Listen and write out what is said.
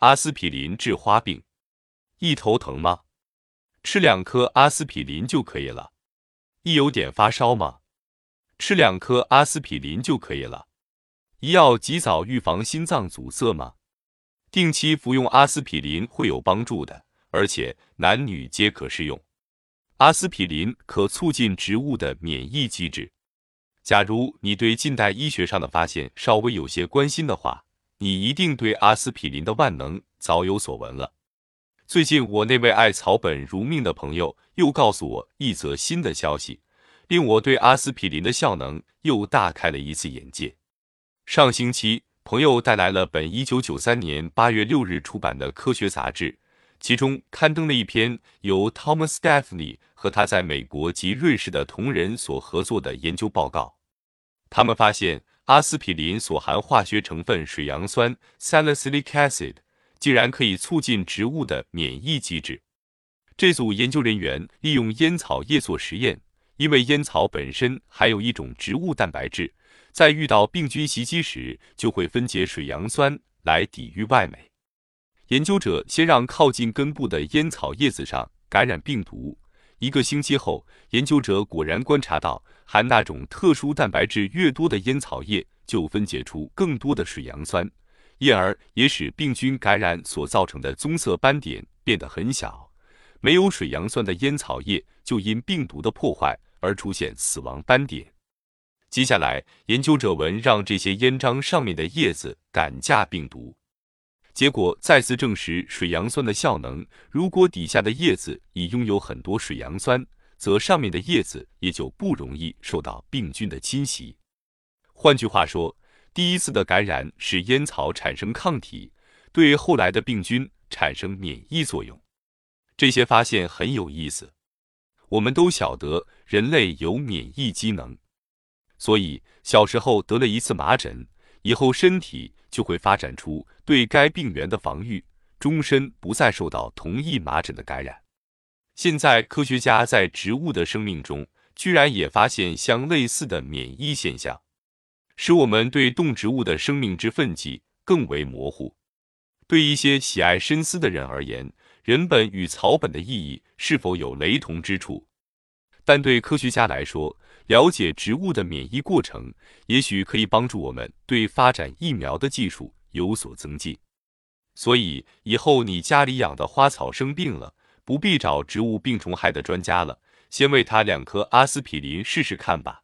阿司匹林治花病，一头疼吗？吃两颗阿司匹林就可以了。一有点发烧吗？吃两颗阿司匹林就可以了。一要及早预防心脏阻塞吗？定期服用阿司匹林会有帮助的，而且男女皆可适用。阿司匹林可促进植物的免疫机制。假如你对近代医学上的发现稍微有些关心的话，你一定对阿司匹林的万能早有所闻了。最近，我那位爱草本如命的朋友又告诉我一则新的消息，令我对阿司匹林的效能又大开了一次眼界。上星期，朋友带来了本一九九三年八月六日出版的科学杂志，其中刊登了一篇由 Thomas Daphne 和他在美国及瑞士的同仁所合作的研究报告。他们发现，阿司匹林所含化学成分水杨酸 （salicylic acid）。竟然可以促进植物的免疫机制。这组研究人员利用烟草叶做实验，因为烟草本身含有一种植物蛋白质，在遇到病菌袭击时，就会分解水杨酸来抵御外媒。研究者先让靠近根部的烟草叶子上感染病毒，一个星期后，研究者果然观察到，含那种特殊蛋白质越多的烟草叶就分解出更多的水杨酸。因而也使病菌感染所造成的棕色斑点变得很小。没有水杨酸的烟草叶就因病毒的破坏而出现死亡斑点。接下来，研究者们让这些烟章上面的叶子赶架病毒，结果再次证实水杨酸的效能。如果底下的叶子已拥有很多水杨酸，则上面的叶子也就不容易受到病菌的侵袭。换句话说。第一次的感染使烟草产生抗体，对后来的病菌产生免疫作用。这些发现很有意思。我们都晓得人类有免疫机能，所以小时候得了一次麻疹，以后身体就会发展出对该病原的防御，终身不再受到同一麻疹的感染。现在科学家在植物的生命中，居然也发现相类似的免疫现象。使我们对动植物的生命之分际更为模糊。对一些喜爱深思的人而言，人本与草本的意义是否有雷同之处？但对科学家来说，了解植物的免疫过程，也许可以帮助我们对发展疫苗的技术有所增进。所以，以后你家里养的花草生病了，不必找植物病虫害的专家了，先喂它两颗阿司匹林试试看吧。